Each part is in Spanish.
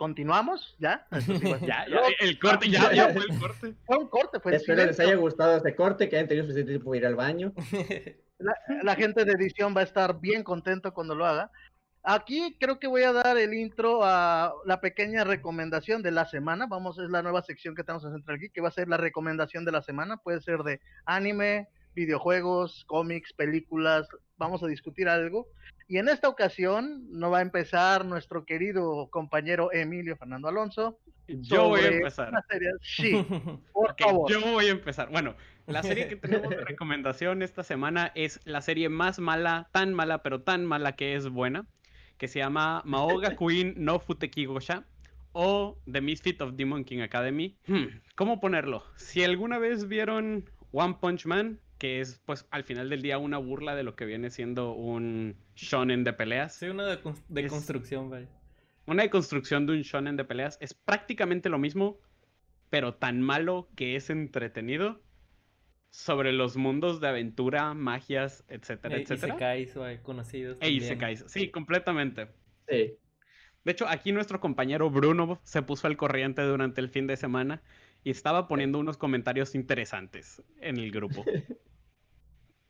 continuamos, ¿ya? ya, ya, el corte, ya, ya fue el corte. Fue un corte, fue Espero les haya gustado este corte, que hayan tenido suficiente tiempo para ir al baño. La, la, gente de edición va a estar bien contento cuando lo haga. Aquí creo que voy a dar el intro a la pequeña recomendación de la semana. Vamos, es la nueva sección que tenemos en Central Geek, que va a ser la recomendación de la semana. Puede ser de anime, videojuegos, cómics, películas. Vamos a discutir algo. Y en esta ocasión no va a empezar nuestro querido compañero Emilio Fernando Alonso. Yo voy a empezar. Serie... Sí, por okay, favor. Yo voy a empezar. Bueno, la serie que tenemos de recomendación esta semana es la serie más mala, tan mala, pero tan mala que es buena que se llama Maoga Queen no Futekigosha o The Misfit of Demon King Academy. Hmm, ¿Cómo ponerlo? Si alguna vez vieron One Punch Man, que es pues al final del día una burla de lo que viene siendo un shonen de peleas. Sí, una de, de construcción, vaya. Una deconstrucción de un shonen de peleas es prácticamente lo mismo, pero tan malo que es entretenido sobre los mundos de aventura, magias, etcétera, e, etcétera. Isekais, o conocidos. E Isekais, sí, completamente. Sí. De hecho, aquí nuestro compañero Bruno se puso al corriente durante el fin de semana y estaba poniendo unos comentarios interesantes en el grupo.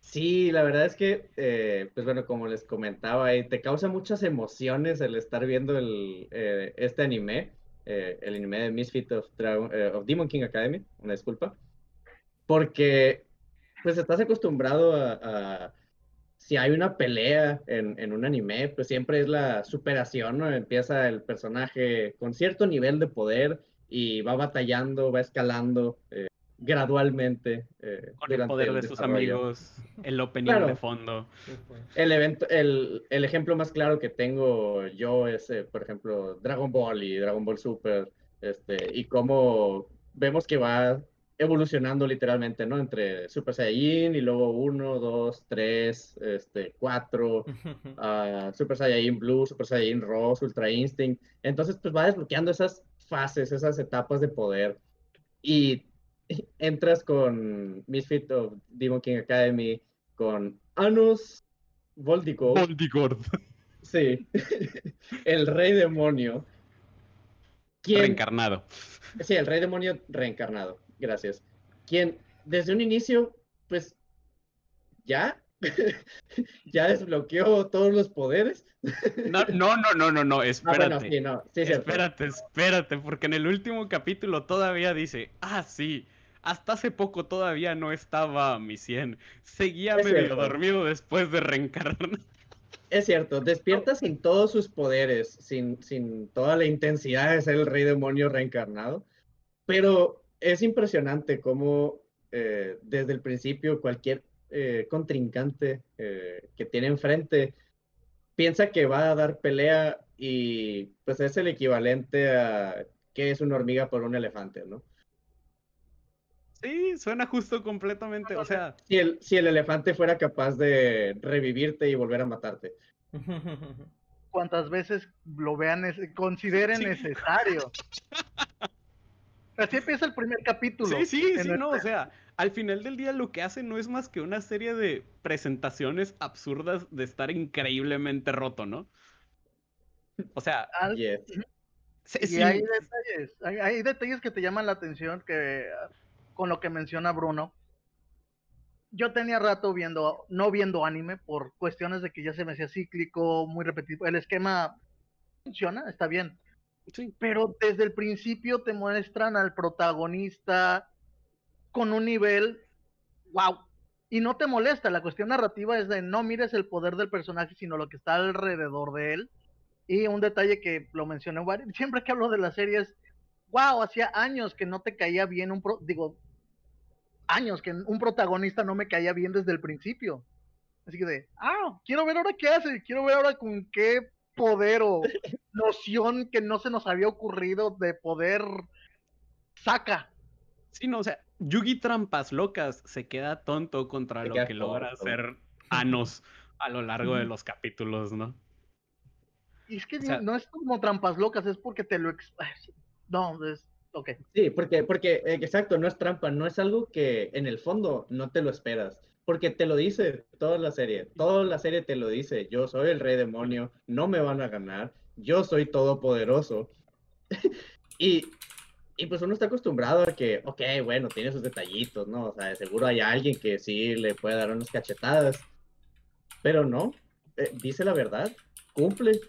Sí, la verdad es que, eh, pues bueno, como les comentaba, eh, te causa muchas emociones el estar viendo eh, este anime, el anime de Misfit of, Dragon, of Demon King Academy, una disculpa porque pues estás acostumbrado a, si hay una pelea en, un anime, pues siempre es la superación, ¿no? Empieza el personaje con cierto nivel de poder y va batallando, va escalando gradualmente. Eh, con el poder el de sus amigos, el opening claro, de fondo. El, evento, el, el, ejemplo más claro que tengo yo es, eh, por ejemplo, Dragon Ball y Dragon Ball Super, este, y cómo vemos que va evolucionando literalmente, ¿no? Entre Super Saiyajin y luego 1, 2, 3, este, 4, uh, Super Saiyajin Blue, Super Saiyajin Rose, Ultra Instinct. Entonces, pues va desbloqueando esas fases, esas etapas de poder. Y entras con Misfit of Demon King Academy, con Anus Voldigord. Voldigord. Sí, el rey demonio. ¿Quién... Reencarnado. Sí, el rey demonio reencarnado gracias. Quien desde un inicio, pues, ya, ya desbloqueó todos los poderes. No, no, no, no, no, no, espérate. Ah, bueno, sí, no. sí, espérate, espérate, porque en el último capítulo todavía dice, ah, sí, hasta hace poco todavía no estaba a mi 100. Seguía es medio cierto. dormido después de reencarnar. Es cierto, despierta sin todos sus poderes, sin, sin toda la intensidad de ser el rey demonio reencarnado, pero es impresionante cómo eh, desde el principio cualquier eh, contrincante eh, que tiene enfrente piensa que va a dar pelea y pues es el equivalente a que es una hormiga por un elefante, ¿no? Sí, suena justo completamente, o sea... Si el, si el elefante fuera capaz de revivirte y volver a matarte. Cuantas veces lo vean, consideren sí. necesario. Así empieza el primer capítulo. Sí, sí, sí, no, o sea, al final del día lo que hace no es más que una serie de presentaciones absurdas de estar increíblemente roto, ¿no? O sea, Al... yes. sí, y hay detalles, hay, hay, detalles que te llaman la atención que con lo que menciona Bruno. Yo tenía rato viendo, no viendo anime por cuestiones de que ya se me hacía cíclico, muy repetitivo. El esquema funciona, está bien Sí. Pero desde el principio te muestran al protagonista con un nivel wow. Y no te molesta, la cuestión narrativa es de no mires el poder del personaje, sino lo que está alrededor de él. Y un detalle que lo mencioné siempre que hablo de la serie es, wow, hacía años que no te caía bien un, pro digo, años que un protagonista no me caía bien desde el principio. Así que de, ah, quiero ver ahora qué hace, quiero ver ahora con qué poder o noción que no se nos había ocurrido de poder saca. Sí, no, o sea, Yugi Trampas Locas se queda tonto contra se lo que tonto. logra hacer Anos a lo largo de los capítulos, ¿no? Y es que o sea, no es como Trampas Locas, es porque te lo... No, es... Ok. Sí, porque, porque, eh, exacto, no es trampa, no es algo que en el fondo no te lo esperas porque te lo dice toda la serie, toda la serie te lo dice, yo soy el rey demonio, no me van a ganar, yo soy todopoderoso. y, y pues uno está acostumbrado a que, ok, bueno, tiene sus detallitos, ¿no? O sea, seguro hay alguien que sí le puede dar unas cachetadas. Pero no, eh, dice la verdad, cumple.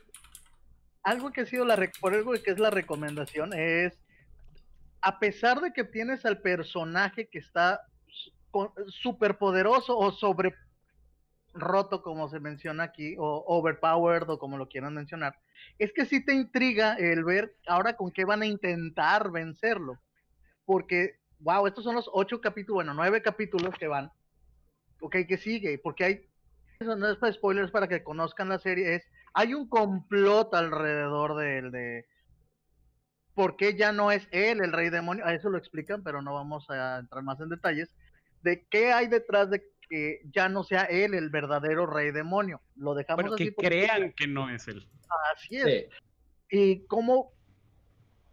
Algo que ha sido la, por que es la recomendación es, a pesar de que tienes al personaje que está súper poderoso o sobre roto, como se menciona aquí, o overpowered, o como lo quieran mencionar, es que sí te intriga el ver ahora con qué van a intentar vencerlo. Porque, wow, estos son los ocho capítulos, bueno, nueve capítulos que van. Ok, que sigue, porque hay, no es para spoilers, para que conozcan la serie, es, hay un complot alrededor del de, por qué ya no es él el rey demonio, a eso lo explican, pero no vamos a entrar más en detalles, de qué hay detrás de que ya no sea él el verdadero rey demonio. Lo dejamos bueno, que crean que no es él. Así es. Y cómo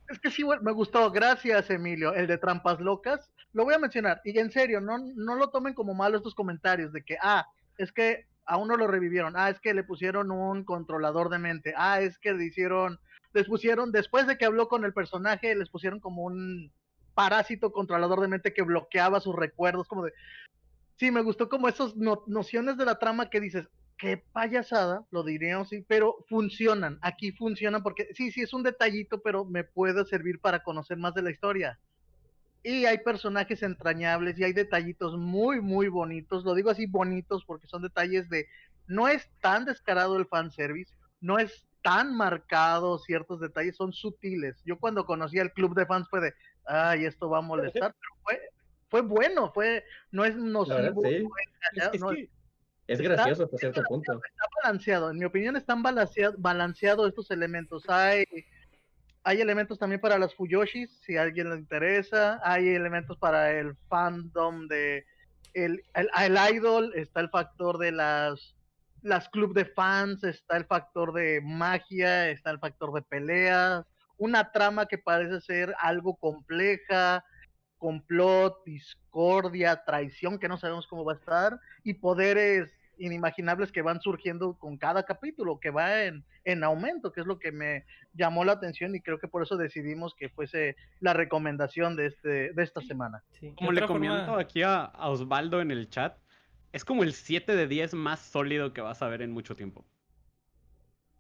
es que sí, me gustó, gracias Emilio, el de trampas locas, lo voy a mencionar, y en serio, no, no lo tomen como malo estos comentarios de que, ah, es que a uno lo revivieron, ah, es que le pusieron un controlador de mente, ah, es que le hicieron, les pusieron, después de que habló con el personaje, les pusieron como un parásito controlador de mente que bloqueaba sus recuerdos, como de, sí, me gustó como esas nociones de la trama que dices, qué payasada, lo diríamos, sí, pero funcionan, aquí funcionan porque sí, sí, es un detallito, pero me puede servir para conocer más de la historia. Y hay personajes entrañables y hay detallitos muy, muy bonitos, lo digo así bonitos porque son detalles de, no es tan descarado el fanservice, no es tan marcado ciertos detalles, son sutiles. Yo cuando conocí al club de fans fue de, ay, esto va a molestar, pero fue, fue bueno, fue, no es nocivo. es, gracioso hasta cierto punto. Está balanceado, en mi opinión están balanceados balanceado estos elementos. Hay, hay elementos también para las Fuyoshis, si a alguien le interesa, hay elementos para el fandom de el, el, idol, está el factor de las las club de fans, está el factor de magia, está el factor de peleas, una trama que parece ser algo compleja, complot, discordia, traición que no sabemos cómo va a estar y poderes inimaginables que van surgiendo con cada capítulo, que va en, en aumento, que es lo que me llamó la atención y creo que por eso decidimos que fuese la recomendación de, este, de esta semana. Como le comento aquí a, a Osvaldo en el chat, es como el 7 de 10 más sólido que vas a ver en mucho tiempo.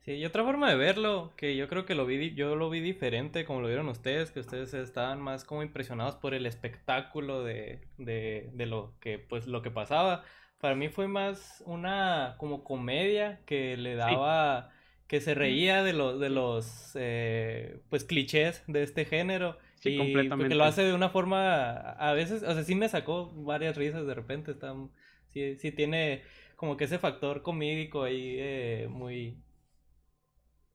Sí, y otra forma de verlo, que yo creo que lo vi, yo lo vi diferente, como lo vieron ustedes, que ustedes estaban más como impresionados por el espectáculo de, de, de lo que, pues, lo que pasaba. Para mí fue más una como comedia que le daba, que se reía de los, de los, eh, pues, clichés de este género. Sí, y completamente. Que lo hace de una forma, a veces, o sea, sí me sacó varias risas de repente, está, sí, sí tiene como que ese factor comídico ahí eh, muy,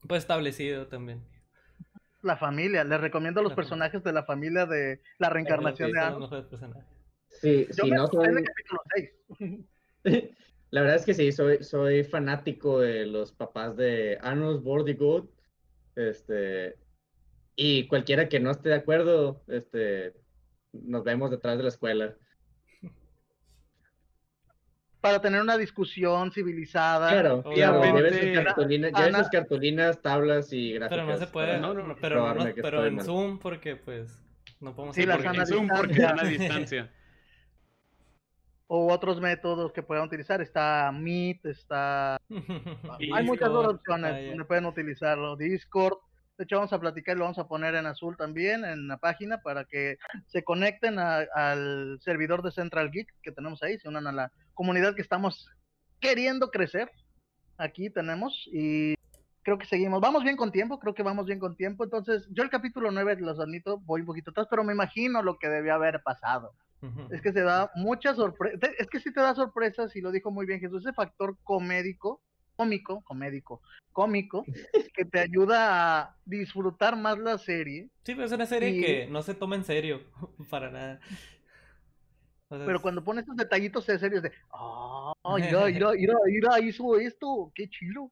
pues establecido también. La familia, les recomiendo los personajes de la familia de la reencarnación de. Sí, sí, no La verdad es que sí, soy, soy fanático de los papás de Anos Bordigood. Este, y cualquiera que no esté de acuerdo, este, nos vemos detrás de la escuela para tener una discusión civilizada. Claro, claro, lleven sus, cartulinas, tablas y gráficas. Pero no se puede, no, no, pero, no, pero en Zoom porque pues no podemos sí, las en Zoom porque a distancia. O otros métodos que puedan utilizar, está Meet, está hay muchas opciones donde pueden utilizarlo, Discord, de hecho, vamos a platicar, lo vamos a poner en azul también en la página para que se conecten al servidor de Central Geek que tenemos ahí, se unan a la comunidad que estamos queriendo crecer. Aquí tenemos y creo que seguimos. Vamos bien con tiempo, creo que vamos bien con tiempo. Entonces, yo el capítulo 9, los admito, voy un poquito atrás, pero me imagino lo que debió haber pasado. Es que se da mucha sorpresa, es que sí te da sorpresas y lo dijo muy bien Jesús, ese factor comédico cómico, comédico, cómico, que te ayuda a disfrutar más la serie. Sí, pero es una serie que no se toma en serio, para nada. pero cuando pones estos detallitos de serios de, ah, mira, mira, mira, mira, hizo esto, qué chilo.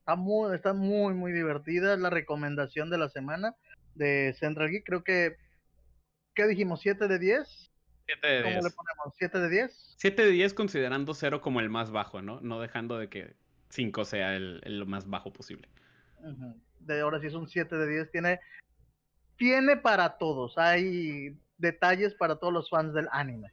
Está muy, está muy, muy divertida, es la recomendación de la semana de Central Geek, creo que, ¿qué dijimos? ¿7 de 10? 7 de 10. ¿Cómo le ponemos? ¿7 de 10? 7 de 10 considerando 0 como el más bajo, ¿no? No dejando de que 5 sea el, lo más bajo posible. De ahora sí es un 7 de 10. Tiene tiene para todos, hay detalles para todos los fans del anime.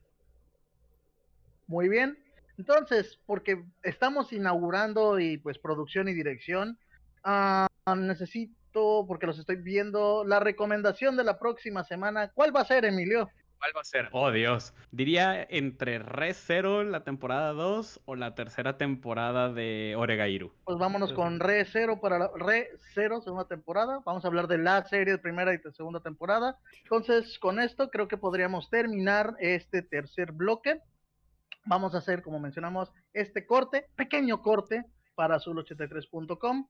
Muy bien, entonces, porque estamos inaugurando y pues producción y dirección, uh, necesito, porque los estoy viendo, la recomendación de la próxima semana. ¿Cuál va a ser, Emilio? ¿Cuál va a ser? Oh, Dios. Diría entre Re Zero, la temporada 2, o la tercera temporada de Oregairu. Pues vámonos con Re Zero para la Re Zero, segunda temporada. Vamos a hablar de la serie de primera y de segunda temporada. Entonces, con esto creo que podríamos terminar este tercer bloque. Vamos a hacer, como mencionamos, este corte, pequeño corte para azul83.com.